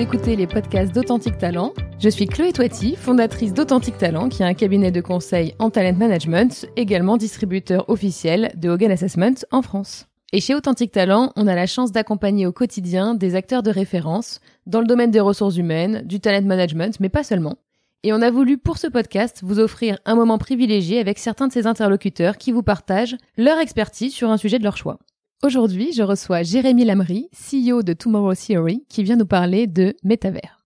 écoutez les podcasts d'Authentique Talent. Je suis Chloé Toiti, fondatrice d'Authentique Talent, qui est un cabinet de conseil en talent management, également distributeur officiel de Hogan Assessment en France. Et chez Authentique Talent, on a la chance d'accompagner au quotidien des acteurs de référence dans le domaine des ressources humaines, du talent management, mais pas seulement. Et on a voulu pour ce podcast vous offrir un moment privilégié avec certains de ces interlocuteurs qui vous partagent leur expertise sur un sujet de leur choix. Aujourd'hui, je reçois Jérémy Lamry, CEO de Tomorrow Theory, qui vient nous parler de métavers.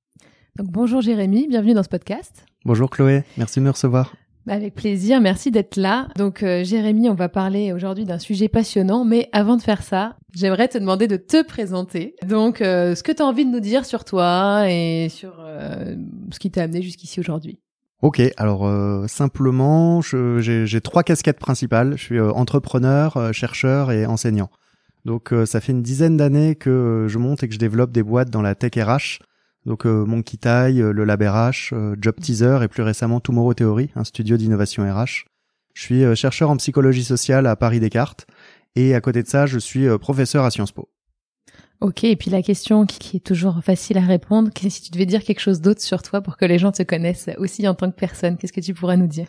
Donc bonjour Jérémy, bienvenue dans ce podcast. Bonjour Chloé, merci de me recevoir. Bah, avec plaisir, merci d'être là. Donc euh, Jérémy, on va parler aujourd'hui d'un sujet passionnant, mais avant de faire ça, j'aimerais te demander de te présenter. Donc euh, ce que tu as envie de nous dire sur toi et sur euh, ce qui t'a amené jusqu'ici aujourd'hui. Ok, alors simplement, j'ai trois casquettes principales. Je suis entrepreneur, chercheur et enseignant. Donc ça fait une dizaine d'années que je monte et que je développe des boîtes dans la tech RH donc euh, Monkey Tie, euh, le Lab RH, euh, Job Teaser et plus récemment Tomorrow Theory, un studio d'innovation RH. Je suis euh, chercheur en psychologie sociale à Paris Descartes et à côté de ça, je suis professeur à Sciences Po. Ok, et puis la question qui est toujours facile à répondre, si tu devais dire quelque chose d'autre sur toi pour que les gens te connaissent aussi en tant que personne, qu'est-ce que tu pourrais nous dire?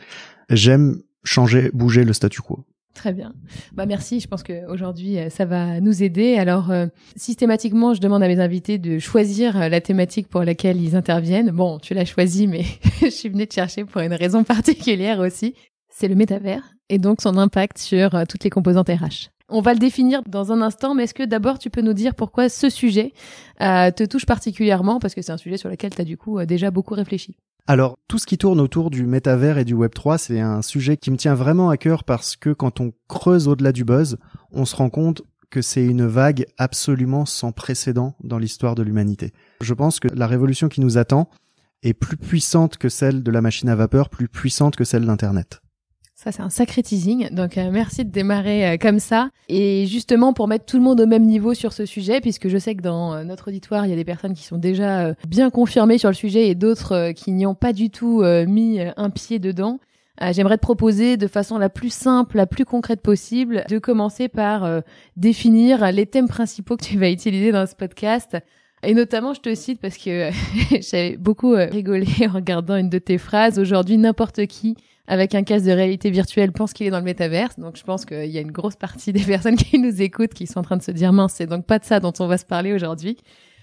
J'aime changer, bouger le statu quo. Très bien. Bah merci. Je pense qu'aujourd'hui, euh, ça va nous aider. Alors, euh, systématiquement, je demande à mes invités de choisir euh, la thématique pour laquelle ils interviennent. Bon, tu l'as choisi, mais je suis venue te chercher pour une raison particulière aussi. C'est le métavers et donc son impact sur toutes les composantes RH. On va le définir dans un instant, mais est-ce que d'abord tu peux nous dire pourquoi ce sujet te touche particulièrement? Parce que c'est un sujet sur lequel tu as du coup déjà beaucoup réfléchi. Alors, tout ce qui tourne autour du métavers et du Web 3, c'est un sujet qui me tient vraiment à cœur parce que quand on creuse au-delà du buzz, on se rend compte que c'est une vague absolument sans précédent dans l'histoire de l'humanité. Je pense que la révolution qui nous attend est plus puissante que celle de la machine à vapeur, plus puissante que celle d'Internet. Ça, c'est un sacré teasing. Donc, euh, merci de démarrer euh, comme ça. Et justement, pour mettre tout le monde au même niveau sur ce sujet, puisque je sais que dans euh, notre auditoire, il y a des personnes qui sont déjà bien confirmées sur le sujet et d'autres qui n'y ont pas du tout mis un pied dedans. J'aimerais te proposer de façon la plus simple, la plus concrète possible, de commencer par définir les thèmes principaux que tu vas utiliser dans ce podcast. Et notamment, je te cite parce que j'avais beaucoup rigolé en regardant une de tes phrases. Aujourd'hui, n'importe qui avec un casque de réalité virtuelle pense qu'il est dans le métaverse. Donc je pense qu'il y a une grosse partie des personnes qui nous écoutent qui sont en train de se dire mince, c'est donc pas de ça dont on va se parler aujourd'hui.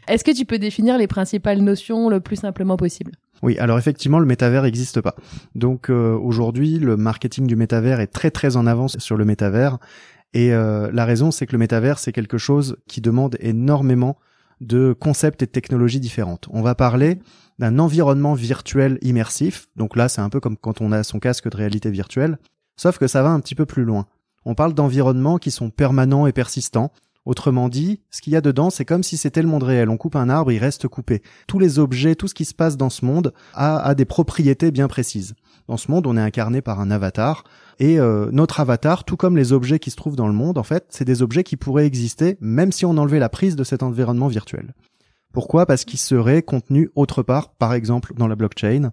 Est-ce que tu peux définir les principales notions le plus simplement possible? Oui, alors effectivement, le métavers n'existe pas. Donc euh, aujourd'hui, le marketing du métavers est très très en avance sur le métavers. Et euh, la raison, c'est que le métavers, c'est quelque chose qui demande énormément de concepts et technologies différentes. On va parler d'un environnement virtuel immersif. Donc là, c'est un peu comme quand on a son casque de réalité virtuelle, sauf que ça va un petit peu plus loin. On parle d'environnements qui sont permanents et persistants. Autrement dit, ce qu'il y a dedans, c'est comme si c'était le monde réel. On coupe un arbre, il reste coupé. Tous les objets, tout ce qui se passe dans ce monde a, des propriétés bien précises. Dans ce monde, on est incarné par un avatar. Et euh, notre avatar, tout comme les objets qui se trouvent dans le monde, en fait, c'est des objets qui pourraient exister même si on enlevait la prise de cet environnement virtuel. Pourquoi? Parce qu'ils seraient contenus autre part, par exemple dans la blockchain.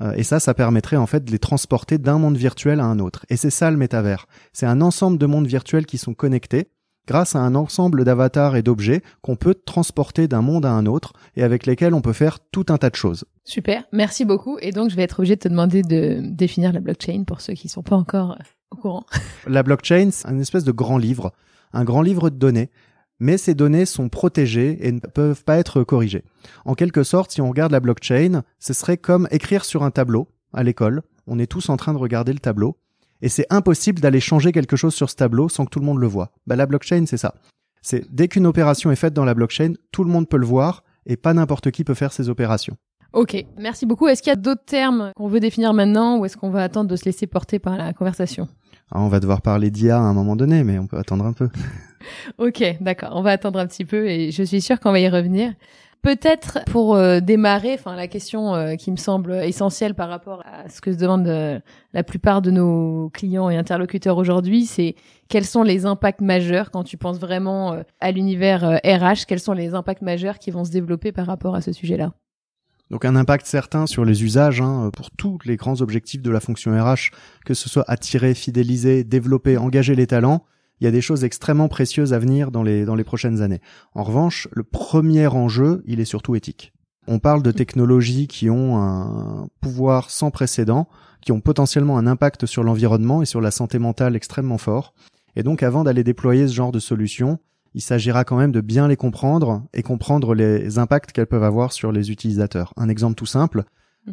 Euh, et ça, ça permettrait en fait de les transporter d'un monde virtuel à un autre. Et c'est ça le métavers. C'est un ensemble de mondes virtuels qui sont connectés grâce à un ensemble d'avatars et d'objets qu'on peut transporter d'un monde à un autre et avec lesquels on peut faire tout un tas de choses. Super, merci beaucoup. Et donc, je vais être obligé de te demander de définir la blockchain pour ceux qui sont pas encore euh, au courant. La blockchain, c'est une espèce de grand livre, un grand livre de données mais ces données sont protégées et ne peuvent pas être corrigées. En quelque sorte, si on regarde la blockchain, ce serait comme écrire sur un tableau à l'école. On est tous en train de regarder le tableau et c'est impossible d'aller changer quelque chose sur ce tableau sans que tout le monde le voit. Bah, la blockchain, c'est ça. C'est dès qu'une opération est faite dans la blockchain, tout le monde peut le voir et pas n'importe qui peut faire ces opérations. Ok, merci beaucoup. Est-ce qu'il y a d'autres termes qu'on veut définir maintenant ou est-ce qu'on va attendre de se laisser porter par la conversation? Ah, On va devoir parler d'IA à un moment donné, mais on peut attendre un peu. ok, d'accord. On va attendre un petit peu et je suis sûre qu'on va y revenir. Peut-être pour euh, démarrer, enfin la question euh, qui me semble essentielle par rapport à ce que se demandent euh, la plupart de nos clients et interlocuteurs aujourd'hui, c'est quels sont les impacts majeurs quand tu penses vraiment à l'univers RH, quels sont les impacts majeurs qui vont se développer par rapport à ce sujet-là? Donc un impact certain sur les usages hein, pour tous les grands objectifs de la fonction RH, que ce soit attirer, fidéliser, développer, engager les talents. Il y a des choses extrêmement précieuses à venir dans les, dans les prochaines années. En revanche, le premier enjeu, il est surtout éthique. On parle de technologies qui ont un pouvoir sans précédent, qui ont potentiellement un impact sur l'environnement et sur la santé mentale extrêmement fort. Et donc avant d'aller déployer ce genre de solutions, il s'agira quand même de bien les comprendre et comprendre les impacts qu'elles peuvent avoir sur les utilisateurs. Un exemple tout simple.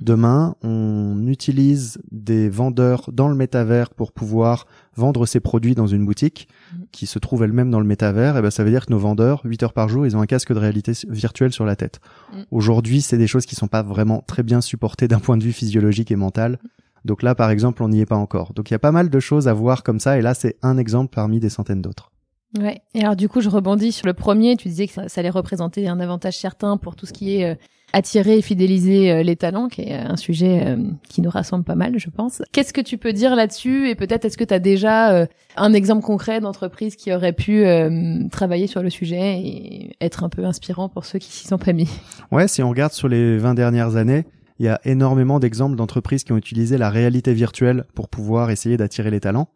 Demain, on utilise des vendeurs dans le métavers pour pouvoir vendre ses produits dans une boutique mhm. qui se trouve elle-même dans le métavers. Et ben, ça veut dire que nos vendeurs, 8 heures par jour, ils ont un casque de réalité virtuelle sur la tête. Mhm. Aujourd'hui, c'est des choses qui sont pas vraiment très bien supportées d'un point de vue physiologique et mental. Donc là, par exemple, on n'y est pas encore. Donc il y a pas mal de choses à voir comme ça. Et là, c'est un exemple parmi des centaines d'autres. Ouais. Et alors du coup, je rebondis sur le premier. Tu disais que ça, allait représenter un avantage certain pour tout ce qui est euh, attirer et fidéliser euh, les talents, qui est un sujet euh, qui nous rassemble pas mal, je pense. Qu'est-ce que tu peux dire là-dessus? Et peut-être est-ce que tu as déjà un exemple concret d'entreprise qui aurait pu travailler sur le sujet et être un peu inspirant pour ceux qui s'y sont pas mis? Ouais, si on regarde sur les 20 dernières années, il y a énormément d'exemples d'entreprises qui ont utilisé la réalité virtuelle pour pouvoir essayer d'attirer les talents.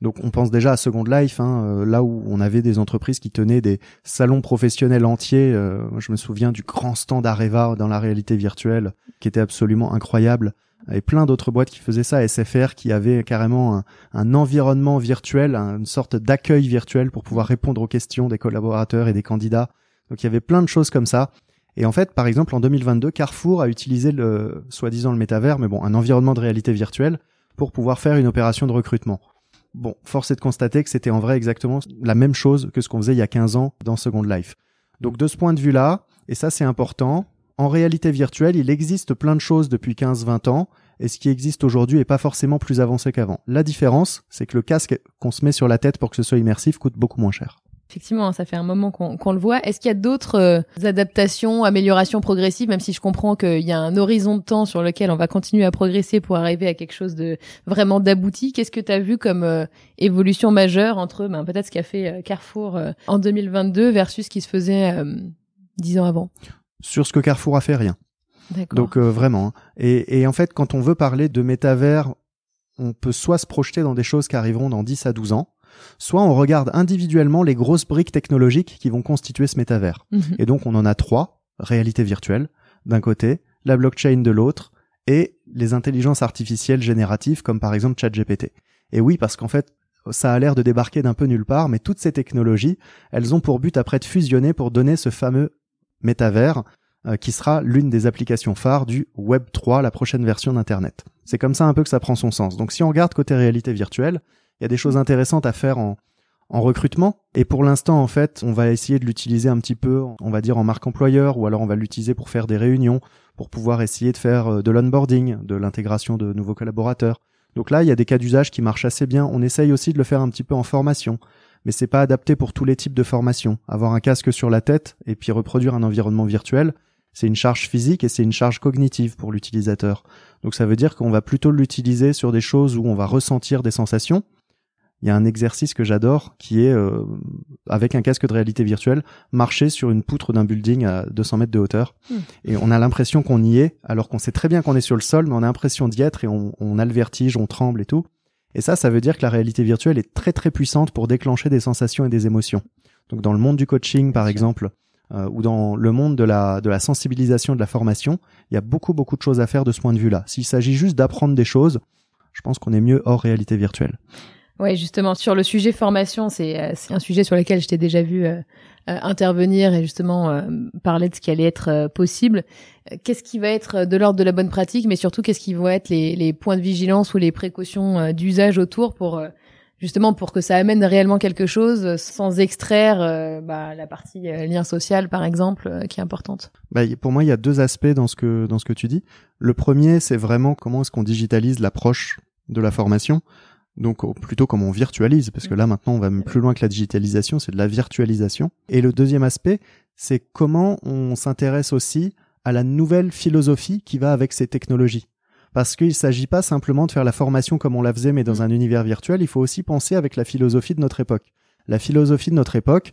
Donc on pense déjà à Second Life, hein, euh, là où on avait des entreprises qui tenaient des salons professionnels entiers. Euh, je me souviens du grand stand Areva dans la réalité virtuelle, qui était absolument incroyable. Et plein d'autres boîtes qui faisaient ça, SFR, qui avait carrément un, environnement virtuel, une sorte d'accueil virtuel pour pouvoir répondre aux questions des collaborateurs et des candidats. Donc il y avait plein de choses comme ça. Et en fait, par exemple, en 2022, Carrefour a utilisé le, soi-disant le métavers, mais bon, un environnement de réalité virtuelle pour pouvoir faire une opération de recrutement. Bon, force est de constater que c'était en vrai exactement la même chose que ce qu'on faisait il y a 15 ans dans Second Life. Donc de ce point de vue-là, et ça c'est important, en réalité virtuelle, il existe plein de choses depuis 15-20 ans, et ce qui existe aujourd'hui est pas forcément plus avancé qu'avant. La différence, c'est que le casque qu'on se met sur la tête pour que ce soit immersif coûte beaucoup moins cher. Effectivement, ça fait un moment qu'on le voit. Est-ce qu'il y a d'autres euh, adaptations, améliorations progressives, même si je comprends qu'il y a un horizon de temps sur lequel on va continuer à progresser pour arriver à quelque chose de vraiment d'abouti? Qu'est-ce que tu as vu comme euh, évolution majeure entre ben, peut-être ce qu'a fait euh, Carrefour en 2022 versus ce qui se faisait dix ans avant? Sur ce que Carrefour a fait, rien. Donc vraiment. Hein. Et, et en fait, quand on veut parler de métavers, on peut soit se projeter dans des choses qui arriveront dans 10 à 12 ans, soit on regarde individuellement les grosses briques technologiques qui vont constituer ce métavers. Mhm. Et donc on en a trois, réalité virtuelle d'un côté, la blockchain de l'autre, et les intelligences artificielles génératives comme par exemple ChatGPT. Et oui, parce qu'en fait, ça a l'air de débarquer d'un peu nulle part, mais toutes ces technologies, elles ont pour but après de fusionner pour donner ce fameux métavers euh, qui sera l'une des applications phares du Web 3, la prochaine version d'Internet. C'est comme ça un peu que ça prend son sens. Donc si on regarde côté réalité virtuelle, il y a des choses intéressantes à faire en, en recrutement. Et pour l'instant, en fait, on va essayer de l'utiliser un petit peu, on va dire en marque employeur, ou alors on va l'utiliser pour faire des réunions, pour pouvoir essayer de faire euh, de l'onboarding, de l'intégration de nouveaux collaborateurs. Donc là, il y a des cas d'usage qui marchent assez bien. On essaye aussi de le faire un petit peu en formation, mais c'est pas adapté pour tous les types de formation. Avoir un casque sur la tête et puis reproduire un environnement virtuel, c'est une charge physique et c'est une charge cognitive pour l'utilisateur. Donc ça veut dire qu'on va plutôt l'utiliser sur des choses où on va ressentir des sensations, il y a un exercice que j'adore qui est euh, avec un casque de réalité virtuelle marcher sur une poutre d'un building à 200 mètres de hauteur. Hmm. et on a l'impression qu'on y est alors qu'on sait très bien qu'on est sur le sol mais on a l'impression d'y être et on, on, a le vertige on tremble et tout. Et ça ça veut dire que la réalité virtuelle est très très puissante pour déclencher des sensations et des émotions. Donc dans le monde du coaching par exemple euh, ou dans le monde de la de la sensibilisation de la formation il y a beaucoup beaucoup de choses à faire de ce point de vue là s'il s'agit juste d'apprendre des choses je pense qu'on est mieux hors réalité virtuelle Ouais, justement sur le sujet formation, c'est euh, c'est un sujet sur lequel je t'ai déjà vu euh, euh, intervenir et justement parler de ce qui allait être possible. Qu'est-ce qui va être de l'ordre de la bonne pratique, mais surtout qu'est-ce qui vont être les, les points de vigilance ou les précautions d'usage autour pour justement pour que ça amène réellement quelque chose sans extraire bah, la partie lien social par exemple qui est importante? Bah, pour moi, il y a deux aspects dans ce que dans ce que tu dis. Le premier, c'est vraiment comment est-ce qu'on digitalise l'approche de la formation donc plutôt comment on virtualise, parce que là maintenant on va même plus loin que la digitalisation, c'est de la virtualisation. Et le deuxième aspect, c'est comment on s'intéresse aussi à la nouvelle philosophie qui va avec ces technologies. Parce qu'il ne s'agit pas simplement de faire la formation comme on la faisait mais dans un univers virtuel, il faut aussi penser avec la philosophie de notre époque. La philosophie de notre époque,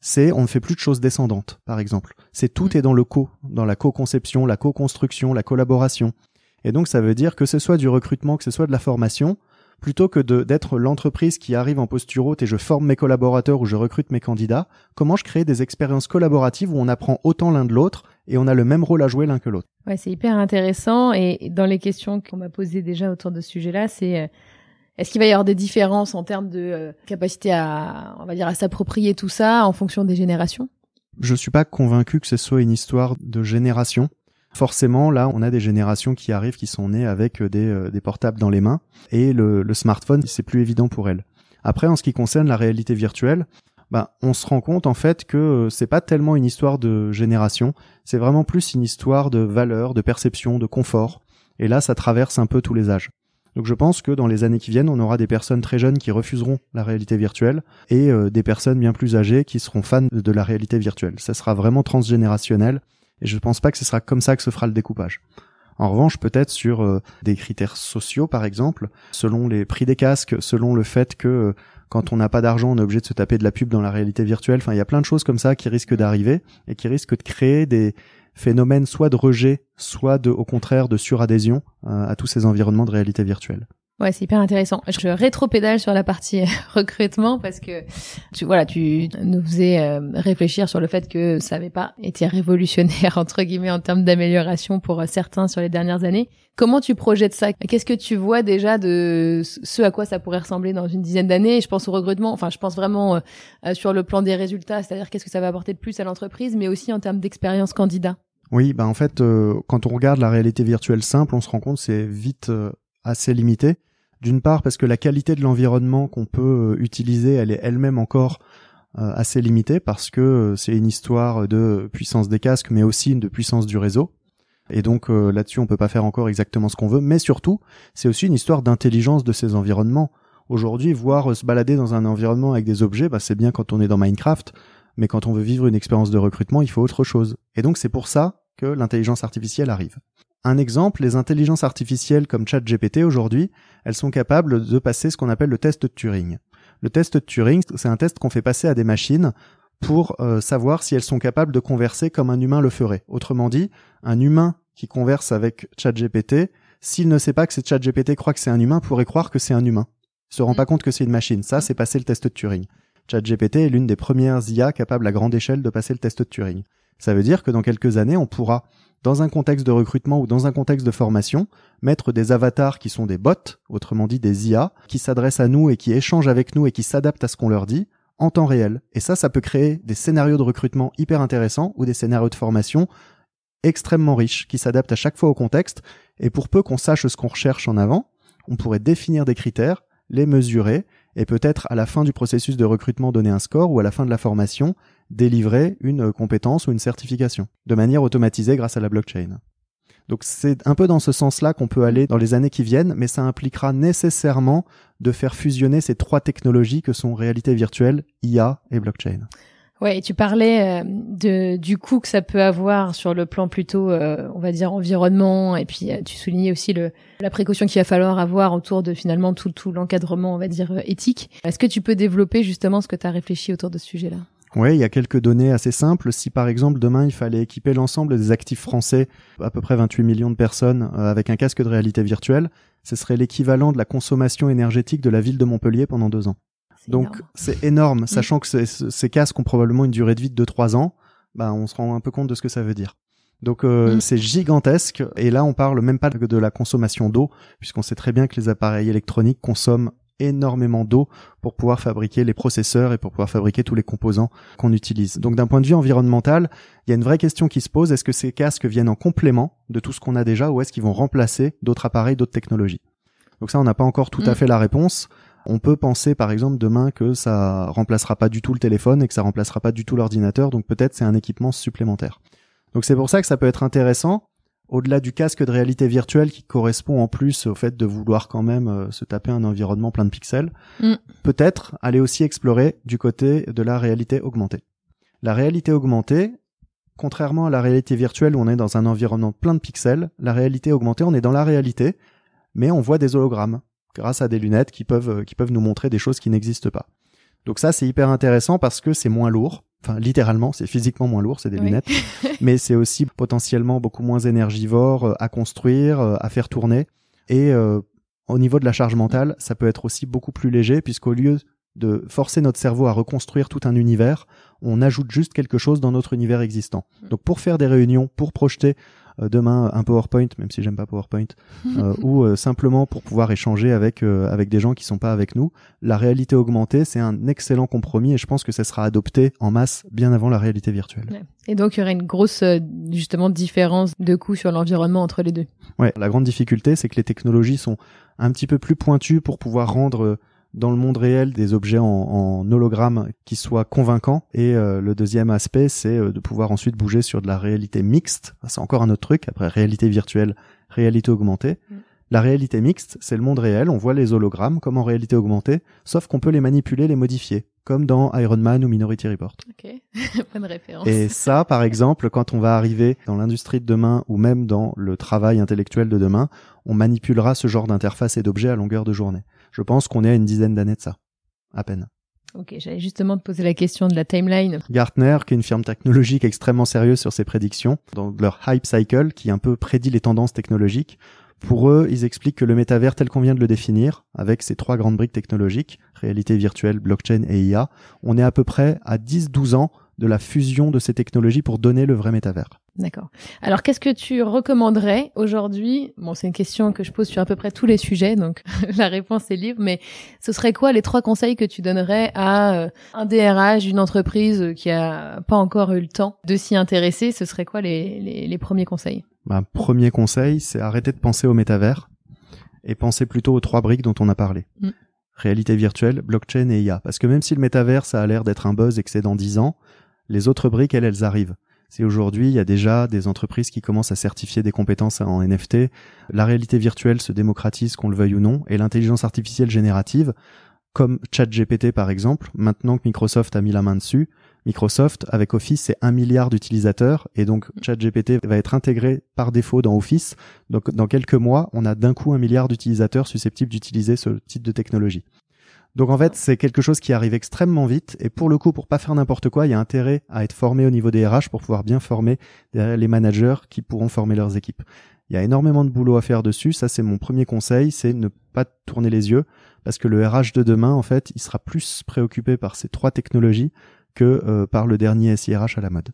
c'est on ne fait plus de choses descendantes, par exemple. C'est tout est dans le co, dans la co-conception, la co-construction, la collaboration. Et donc ça veut dire que ce soit du recrutement, que ce soit de la formation, plutôt que d'être l'entreprise qui arrive en posture haute et je forme mes collaborateurs ou je recrute mes candidats, comment je crée des expériences collaboratives où on apprend autant l'un de l'autre et on a le même rôle à jouer l'un que l'autre? Ouais, c'est hyper intéressant. Et dans les questions qu'on m'a posées déjà autour de ce sujet-là, c'est euh, est-ce qu'il va y avoir des différences en termes de euh, capacité à, on va dire, à s'approprier tout ça en fonction des générations? Je suis pas convaincu que ce soit une histoire de génération. Forcément, là, on a des générations qui arrivent, qui sont nées avec des, euh, des portables dans les mains, et le, smartphone, c'est plus évident pour elles. Après, en ce qui concerne la réalité virtuelle, bah, on se rend compte en fait que euh, c'est pas tellement une histoire de génération, c'est vraiment plus une histoire de valeur, de perception, de confort. Et là, ça traverse un peu tous les âges. Donc je pense que dans les années qui viennent, on aura des personnes très jeunes qui refuseront la réalité virtuelle et euh, des personnes bien plus âgées qui seront fans de la réalité virtuelle. Ça sera vraiment transgénérationnel et je pense pas que ce sera comme ça que se fera le découpage. En revanche, peut-être sur euh, des critères sociaux, par exemple, selon les prix des casques, selon le fait que quand on n'a pas d'argent, on est obligé de se taper de la pub dans la réalité virtuelle. Enfin, il y a plein de choses comme ça qui risquent d'arriver et qui risquent de créer des phénomènes soit de rejet, soit de, au contraire, de suradhésion euh, à tous ces environnements de réalité virtuelle. Ouais, c'est hyper intéressant. Je rétro-pédale sur la partie recrutement parce que tu voilà, tu nous faisais euh, réfléchir sur le fait que ça n'avait pas été révolutionnaire entre guillemets en termes d'amélioration pour euh, certains sur les dernières années. Comment tu projettes ça? Qu'est-ce que tu vois déjà de ce à quoi ça pourrait ressembler dans une dizaine d'années? Je pense au recrutement. Enfin, je pense vraiment euh, sur le plan des résultats, c'est-à-dire qu'est-ce que ça va apporter de plus à l'entreprise, mais aussi en termes d'expérience candidat. Oui, bah en fait, quand on regarde la réalité virtuelle simple, on se rend compte c'est vite assez limité. D'une part parce que la qualité de l'environnement qu'on peut euh, utiliser, elle est elle-même encore euh, assez limitée parce que euh, c'est une histoire de puissance des casques mais aussi de puissance du réseau. Et donc là-dessus on peut pas faire encore exactement ce qu'on veut, mais surtout c'est aussi une histoire d'intelligence de ces environnements. Aujourd'hui, voir se balader dans un environnement avec des objets, bah, c'est bien quand on est dans Minecraft, mais quand on veut vivre une expérience de recrutement, il faut autre chose. Et donc c'est pour ça que l'intelligence artificielle arrive. Un exemple, les intelligences artificielles comme ChatGPT aujourd'hui, elles sont capables de passer ce qu'on appelle le test de Turing. Le test de Turing, c'est un test qu'on fait passer à des machines pour euh, savoir si elles sont capables de converser comme un humain le ferait. Autrement dit, un humain qui converse avec ChatGPT, s'il ne sait pas que c'est ChatGPT croit que c'est un humain, pourrait croire que c'est un humain. Il se rend pas mm. compte que c'est une machine. Ça, c'est passer le test de Turing. ChatGPT est l'une des premières IA capables à grande échelle de passer le test de Turing. Ça veut dire que dans quelques années, on pourra dans un contexte de recrutement ou dans un contexte de formation, mettre des avatars qui sont des bots, autrement dit des IA, qui s'adressent à nous et qui échangent avec nous et qui s'adaptent à ce qu'on leur dit en temps réel. Et ça, ça peut créer des scénarios de recrutement hyper intéressants ou des scénarios de formation extrêmement riches qui s'adaptent à chaque fois au contexte. Et pour peu qu'on sache ce qu'on recherche en avant, on pourrait définir des critères, les mesurer et peut-être à la fin du processus de recrutement donner un score ou à la fin de la formation délivrer une compétence ou une certification de manière automatisée grâce à la blockchain. Donc c'est un peu dans ce sens-là qu'on peut aller dans les années qui viennent, mais ça impliquera nécessairement de faire fusionner ces trois technologies que sont réalité virtuelle, IA et blockchain. Ouais, tu parlais euh, du coût que ça peut avoir sur le plan plutôt, euh, on va dire environnement, et puis euh, tu soulignais aussi la précaution qu'il va falloir avoir autour de finalement tout tout l'encadrement, on va dire éthique. Est-ce que tu peux développer justement ce que tu as réfléchi autour de ce sujet-là? Oui, il y a quelques données assez simples. Si par exemple demain il fallait équiper l'ensemble des actifs français, à peu près 28 millions de personnes, avec un casque de réalité virtuelle, ce serait l'équivalent de la consommation énergétique de la ville de Montpellier pendant deux ans. Donc c'est énorme, mm. sachant que ces casques ont probablement une durée de vie de 2-3 ans, bah, on se rend un peu compte de ce que ça veut dire. Donc euh, mm. c'est gigantesque et là on parle même pas de la consommation d'eau puisqu'on sait très bien que les appareils électroniques consomment énormément d'eau pour pouvoir fabriquer les processeurs et pour pouvoir fabriquer tous les composants qu'on utilise. Donc d'un point de vue environnemental, il y a une vraie question qui se pose, est-ce que ces casques viennent en complément de tout ce qu'on a déjà ou est-ce qu'ils vont remplacer d'autres appareils, d'autres technologies? Donc ça on n'a pas encore tout à mm. fait la réponse. On peut penser par exemple demain que ça remplacera pas du tout le téléphone et que ça remplacera pas du tout l'ordinateur, donc peut-être c'est un équipement supplémentaire. Donc c'est pour ça que ça peut être intéressant, au-delà du casque de réalité virtuelle qui correspond en plus au fait de vouloir quand même euh, se taper un environnement plein de pixels, mm. peut-être aller aussi explorer du côté de la réalité augmentée. La réalité augmentée, contrairement à la réalité virtuelle où on est dans un environnement plein de pixels, la réalité augmentée, on est dans la réalité, mais on voit des hologrammes grâce à des lunettes qui peuvent, euh, qui peuvent nous montrer des choses qui n'existent pas. Donc ça, c'est hyper intéressant parce que c'est moins lourd. Enfin, littéralement, c'est physiquement moins lourd, c'est des lunettes. mais c'est aussi potentiellement beaucoup moins énergivore euh, à construire, euh, à faire tourner. Et au niveau de la charge mentale, ça peut être aussi beaucoup plus léger puisqu'au lieu de forcer notre cerveau à reconstruire tout un univers, on ajoute juste quelque chose dans notre univers existant. Mm. Donc pour faire des réunions, pour projeter euh, demain un PowerPoint, même si j'aime pas PowerPoint, euh, ou euh, simplement pour pouvoir échanger avec avec des gens qui sont pas avec nous. La réalité augmentée, c'est un excellent compromis et je pense que ça sera adopté en masse bien avant la réalité virtuelle. Et donc il y aurait une grosse justement différence de coût sur l'environnement entre les deux. Ouais, la grande difficulté, c'est que les technologies sont un petit peu plus pointues pour pouvoir rendre dans le monde réel des objets en, en hologramme qui soient convaincants. Et euh, le deuxième aspect, c'est euh, de pouvoir ensuite bouger sur de la réalité mixte. C'est encore un autre truc. Après réalité virtuelle, réalité augmentée. Mm. La réalité mixte, c'est le monde réel. On voit les hologrammes comme en réalité augmentée, sauf qu'on peut les manipuler, les modifier, comme dans Iron Man ou Minority Report. Ok, bonne référence. Et ça, par exemple, quand on va arriver dans l'industrie de demain ou même dans le travail intellectuel de demain, on manipulera ce genre d'interface et d'objets à longueur de journée. Je pense qu'on est à une dizaine d'années de ça, à peine. Ok, j'allais justement te poser la question de la timeline. Gartner, qui est une firme technologique extrêmement sérieuse sur ses prédictions, dans leur hype cycle, qui un peu prédit les tendances technologiques, pour eux, ils expliquent que le métavers tel qu'on vient de le définir, avec ces trois grandes briques technologiques, réalité virtuelle, blockchain et IA, on est à peu près à 10-12 ans de la fusion de ces technologies pour donner le vrai métavers. D'accord. Alors, qu'est-ce que tu recommanderais aujourd'hui? Bon, c'est une question que je pose sur à peu près tous les sujets, donc la réponse est libre. Mais ce serait quoi les trois conseils que tu donnerais à euh, un DRH d'une entreprise qui a pas encore eu le temps de s'y intéresser? Ce serait quoi les, les, les premiers conseils? Bah, Premier conseil, c'est arrêter de penser au métavers et penser plutôt aux trois briques dont on a parlé. Mm. Réalité virtuelle, blockchain et IA. Parce que même si le métavers, ça a l'air d'être un buzz et que c'est dans dix ans, les autres briques, elles, elles arrivent. C'est aujourd'hui, il y a déjà des entreprises qui commencent à certifier des compétences en NFT. La réalité virtuelle se démocratise, qu'on le veuille ou non, et l'intelligence artificielle générative, comme ChatGPT par exemple, maintenant que Microsoft a mis la main dessus, Microsoft, avec Office, c'est un milliard d'utilisateurs, et donc ChatGPT va être intégré par défaut dans Office. Donc dans quelques mois, on a d'un coup un milliard d'utilisateurs susceptibles d'utiliser ce type de technologie. Donc en fait, c'est quelque chose qui arrive extrêmement vite et pour le coup, pour pas faire n'importe quoi, il y a intérêt à être formé au niveau des RH pour pouvoir bien former les managers qui pourront former leurs équipes. Il y a énormément de boulot à faire dessus. Ça, c'est mon premier conseil, c'est ne pas tourner les yeux parce que le RH de demain, en fait, il sera plus préoccupé par ces trois technologies que euh, par le dernier SIRH à la mode.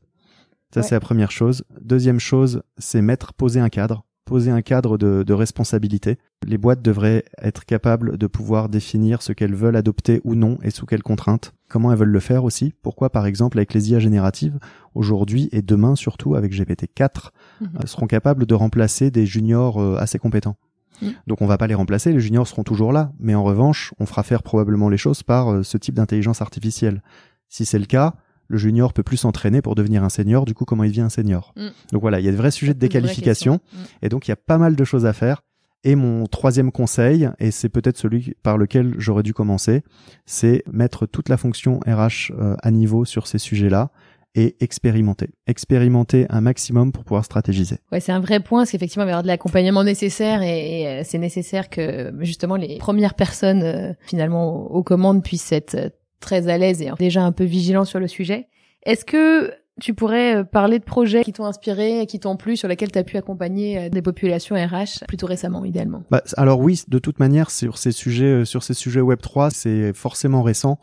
Ça, c'est la première chose. Deuxième chose, c'est mettre, poser un cadre poser un cadre de, de, responsabilité. Les boîtes devraient être capables de pouvoir définir ce qu'elles veulent adopter ou non et sous quelles contraintes. Comment elles veulent le faire aussi. Pourquoi, par exemple, avec les IA génératives, aujourd'hui et demain surtout avec GPT-4, mhm. euh, seront capables de remplacer des juniors euh, assez compétents. Mhm. Donc on va pas les remplacer, les juniors seront toujours là, mais en revanche, on fera faire probablement les choses par euh, ce type d'intelligence artificielle. Si c'est le cas, le junior peut plus s'entraîner pour devenir un senior, du coup comment il devient un senior. Mm. Donc voilà, il y a de vrais sujets de déqualification mm. et donc il y a pas mal de choses à faire. Et mon troisième conseil, et c'est peut-être celui par lequel j'aurais dû commencer, c'est mettre toute la fonction RH euh, à niveau sur ces sujets-là et expérimenter. Expérimenter un maximum pour pouvoir stratégiser. Ouais, c'est un vrai point, parce qu'effectivement, il va y avoir de l'accompagnement nécessaire et, euh, c'est nécessaire que justement les premières personnes euh, finalement aux commandes puissent être très à l'aise et déjà un peu vigilant sur le sujet. Est-ce que tu pourrais euh, parler de projets qui t'ont inspiré, qui t'ont plu, sur lesquels tu as pu accompagner euh, des populations RH plutôt récemment, idéalement? Bah, Alors oui, de toute manière, sur ces sujets, euh, sur ces sujets Web 3, c'est forcément récent.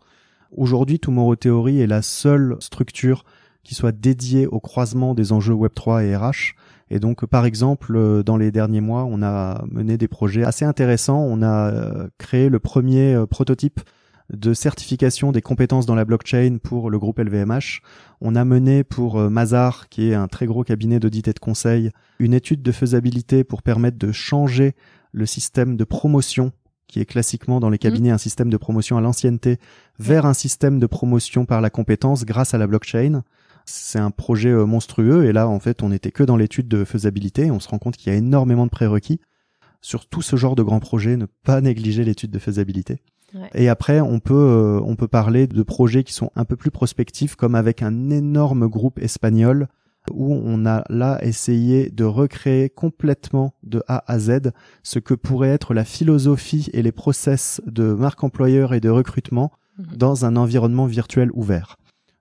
Aujourd'hui, Tomorrow Theory est la seule structure qui soit dédiée au croisement des enjeux Web 3 et RH. Et donc, par exemple, dans les derniers mois, on a mené des projets assez intéressants. On a créé le premier prototype de certification des compétences dans la blockchain pour le groupe LVMH. On a mené pour euh, Mazar, qui est un très gros cabinet d'audit et de conseil, une étude de faisabilité pour permettre de changer le système de promotion qui est classiquement dans les mmh. cabinets un système de promotion à l'ancienneté vers un système de promotion par la compétence grâce à la blockchain. C'est un projet euh, monstrueux et là en fait on n'était que dans l'étude de faisabilité. On se rend compte qu'il y a énormément de prérequis sur tout ce genre de grands projets, ne pas négliger l'étude de faisabilité. Et après, on peut euh, on peut parler de projets qui sont un peu plus prospectifs, comme avec un énorme groupe espagnol où on a là essayé de recréer complètement de A à Z ce que pourrait être la philosophie et les process de marque employeur et de recrutement mhm. dans un environnement virtuel ouvert.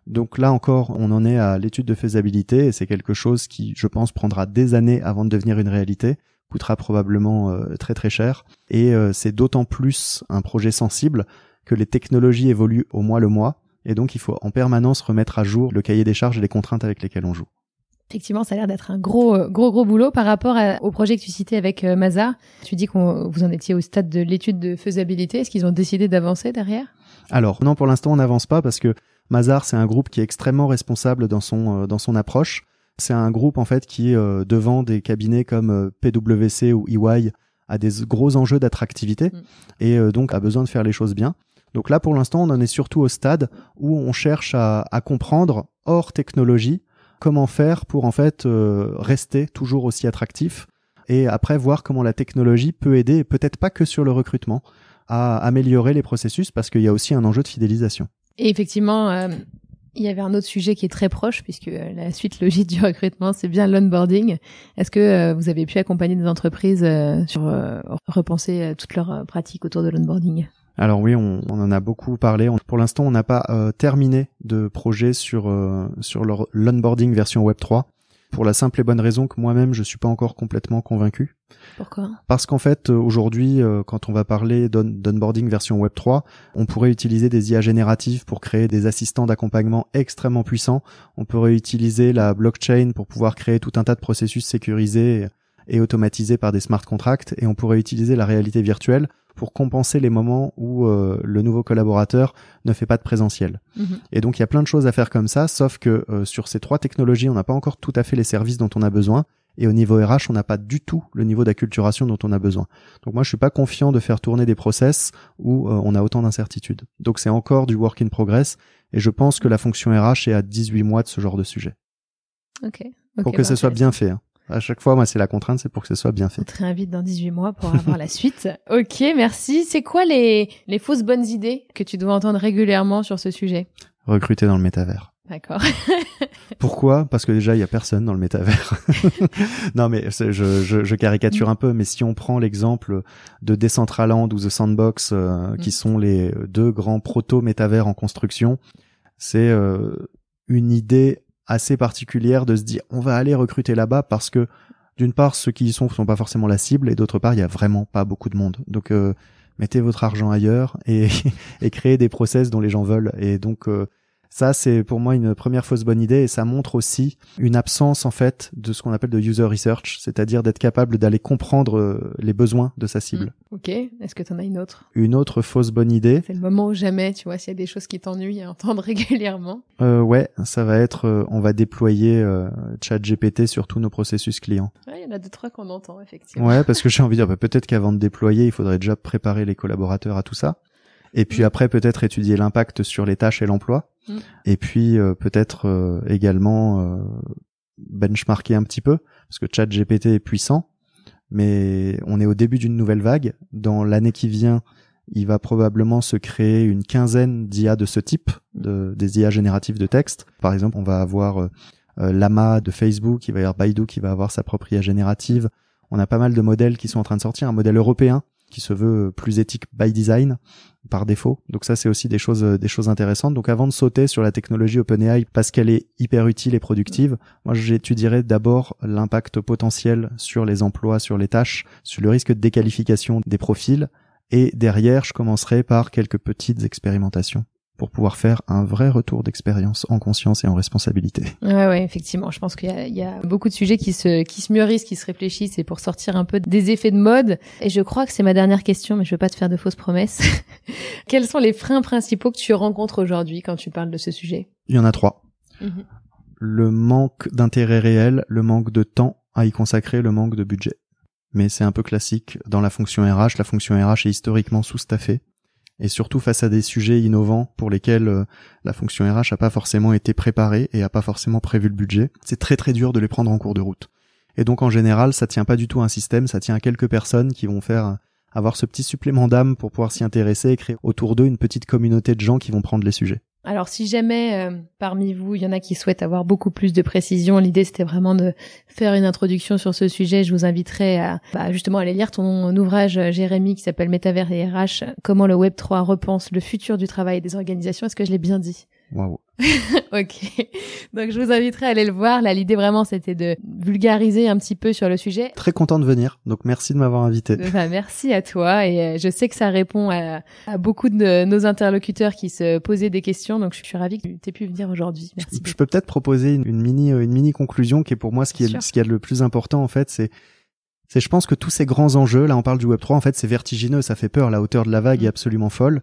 Donc là encore, on en est à l'étude de faisabilité et c'est quelque chose qui, je pense, prendra des années avant de devenir une réalité coûtera probablement euh, très très cher. Et euh, c'est d'autant plus un projet sensible que les technologies évoluent au mois le mois, et donc il faut en permanence remettre à jour le cahier des charges et les contraintes avec lesquelles on joue. Effectivement, ça a l'air d'être un gros, euh, gros, gros boulot par rapport au projet que tu citais avec euh, Mazar. Tu dis que vous en étiez au stade de l'étude de faisabilité. Est-ce qu'ils ont décidé d'avancer derrière? Alors non, pour l'instant, on n'avance pas parce que Mazar, c'est un groupe qui est extrêmement responsable dans son dans son approche. C'est un groupe en fait qui devant des cabinets comme PwC ou EY a des gros enjeux d'attractivité mm. et donc a besoin de faire les choses bien. Donc là, pour l'instant, on en est surtout au stade où on cherche à, comprendre, hors technologie, comment faire pour en fait euh, rester toujours aussi attractif et après voir comment la technologie peut aider, peut-être pas que sur le recrutement, à améliorer les processus parce qu'il y a aussi un enjeu de fidélisation. Et effectivement, euh, il y avait un autre sujet qui est très proche puisque euh, la suite logique du recrutement, c'est bien l'onboarding. Est-ce que vous avez pu accompagner des entreprises sur repenser toutes leurs pratiques autour de l'onboarding? Alors oui, on, en a beaucoup parlé. pour l'instant, on n'a pas euh, terminé de projet sur euh, sur l'onboarding version Web 3 pour la simple et bonne raison que moi-même je suis pas encore complètement convaincu. Pourquoi? Parce qu'en fait euh, aujourd'hui quand on va parler d'onboarding version Web 3, on pourrait utiliser des IA génératives pour créer des assistants d'accompagnement extrêmement puissants. On pourrait utiliser la blockchain pour pouvoir créer tout un tas de processus sécurisés et automatisés par des smart contracts et on pourrait utiliser la réalité virtuelle pour compenser les moments où euh, le nouveau collaborateur ne fait pas de présentiel. Mhm. Et donc il y a plein de choses à faire comme ça, sauf que euh, sur ces trois technologies, on n'a pas encore tout à fait les services dont on a besoin. Et au niveau RH, on n'a pas du tout le niveau d'acculturation dont on a besoin. Donc moi, je suis pas confiant de faire tourner des process où euh, on a autant d'incertitudes. Donc c'est encore du work in progress. Et je pense que la fonction RH est à 18 mois de ce genre de sujet. Ok. pour que ce soit bien fait. Hein. À chaque fois, moi, c'est la contrainte, c'est pour que ce soit bien fait. Très vite dans 18 mois pour avoir la suite. Ok, merci. C'est quoi les, les fausses bonnes idées que tu dois entendre régulièrement sur ce sujet? Recruter dans le métavers. D'accord. Pourquoi? Parce que déjà, il y a personne dans le métavers. non, mais je, je, je, caricature un peu, mais si on prend l'exemple de Decentraland ou The Sandbox, euh, qui mm. sont les deux grands proto-métavers en construction, c'est euh, une idée assez particulière de se dire on va aller recruter là-bas parce que d'une part ceux qui y sont sont pas forcément la cible et d'autre part il y a vraiment pas beaucoup de monde. Donc euh, mettez votre argent ailleurs et, et créez des process dont les gens veulent et donc euh, ça, c'est pour moi une première fausse bonne idée et ça montre aussi une absence en fait de ce qu'on appelle de user research, c'est-à-dire d'être capable d'aller comprendre euh, les besoins de sa cible. Hmm. ok. Est-ce que tu en as une autre? Une autre fausse bonne idée. C'est le moment où jamais, tu vois, s'il y a des choses qui t'ennuient à entendre régulièrement. Euh, ouais, ça va être, euh, on va déployer euh, ChatGPT sur tous nos processus clients. Il y en a deux trois qu'on entend effectivement. Ouais, parce que j'ai envie de dire, bah, peut-être qu'avant de déployer, il faudrait déjà préparer les collaborateurs à tout ça. Et puis mm. après, peut-être étudier l'impact sur les tâches et l'emploi. Mm. Et puis euh, peut-être euh, également euh, benchmarker un petit peu, parce que ChatGPT est puissant, mais on est au début d'une nouvelle vague. Dans l'année qui vient, il va probablement se créer une quinzaine d'IA de ce type, de, des IA génératives de texte. Par exemple, on va avoir Lama de Facebook, il va y avoir Baidu qui va avoir sa propre IA générative. On a pas mal de modèles qui sont en train de sortir, un modèle européen qui se veut plus éthique by design par défaut. Donc ça c'est aussi des choses des choses intéressantes. Donc avant de sauter sur la technologie OpenAI parce qu'elle est hyper utile et productive, moi j'étudierais d'abord l'impact potentiel sur les emplois, sur les tâches, sur le risque de déqualification des profils et derrière je commencerai par quelques petites expérimentations pour pouvoir faire un vrai retour d'expérience en conscience et en responsabilité. Ouais, ouais, effectivement. Je pense qu'il y, y, a beaucoup de sujets qui se, qui se mûrissent, qui se réfléchissent et pour sortir un peu des effets de mode. Et je crois que c'est ma dernière question, mais je veux pas te faire de fausses promesses. Quels sont les freins principaux que tu rencontres aujourd'hui quand tu parles de ce sujet? Il y en a trois. Mhm. Le manque d'intérêt réel, le manque de temps à y consacrer, le manque de budget. Mais c'est un peu classique dans la fonction RH. La fonction RH est historiquement sous-staffée et surtout face à des sujets innovants pour lesquels euh, la fonction RH a pas forcément été préparée et a pas forcément prévu le budget. C'est très très dur de les prendre en cours de route. Et donc en général, ça tient pas du tout à un système, ça tient à quelques personnes qui vont faire avoir ce petit supplément d'âme pour pouvoir s'y intéresser et créer autour d'eux une petite communauté de gens qui vont prendre les sujets. Alors si jamais euh, parmi vous, il y en a qui souhaitent avoir beaucoup plus de précision, l'idée c'était vraiment de faire une introduction sur ce sujet. Je vous inviterai à bah, justement aller lire ton ouvrage euh, Jérémy qui s'appelle Métavers et RH, comment le Web 3 repense le futur du travail et des organisations. Est-ce que je l'ai bien dit? Waouh. ok. Donc je vous inviterai à aller le voir. Là, l'idée vraiment, c'était de vulgariser un petit peu sur le sujet. Très content de venir. Donc merci de m'avoir invité. Bah, merci à toi. Et euh, je sais que ça répond à, à, beaucoup de nos interlocuteurs qui se posaient des questions. Donc je suis ravie que tu aies pu venir aujourd'hui. Merci. Je, peux peut-être proposer une, une, mini une mini conclusion qui est pour moi ce qui est ce qui est le plus important en fait, c'est c'est je pense que tous ces grands enjeux, là on parle du Web 3, en fait c'est vertigineux, ça fait peur, la hauteur de la vague est mm. absolument folle.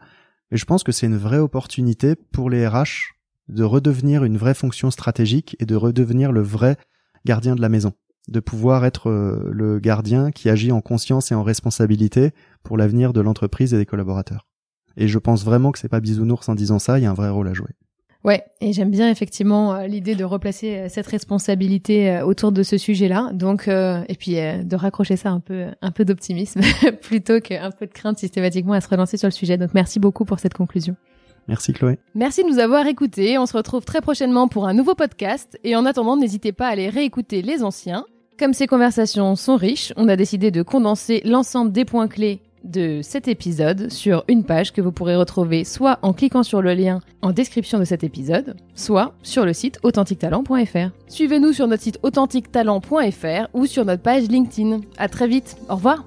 Et je pense que c'est une vraie opportunité pour les RH de redevenir une vraie fonction stratégique et de redevenir le vrai gardien de la maison, de pouvoir être euh, le gardien qui agit en conscience et en responsabilité pour l'avenir de l'entreprise et des collaborateurs. Et je pense vraiment que c'est pas bisounours en disant ça, il y a un vrai rôle à jouer. Ouais, et j'aime bien effectivement euh, l'idée de replacer euh, cette responsabilité autour de ce sujet-là. Donc, et puis de raccrocher ça un peu, un peu d'optimisme plutôt qu'un peu de crainte systématiquement à se relancer sur le sujet. Donc, merci beaucoup pour cette conclusion. Merci Chloé. Merci de nous avoir écoutés. On se retrouve très prochainement pour un nouveau podcast. Et en attendant, n'hésitez pas à aller réécouter les anciens. Comme ces conversations sont riches, on a décidé de condenser l'ensemble des points clés de cet épisode sur une page que vous pourrez retrouver soit en cliquant sur le lien en description de cet épisode, soit sur le site authentictalent.fr. Suivez-nous sur notre site authentictalent.fr ou sur notre page LinkedIn. À très vite. Au revoir.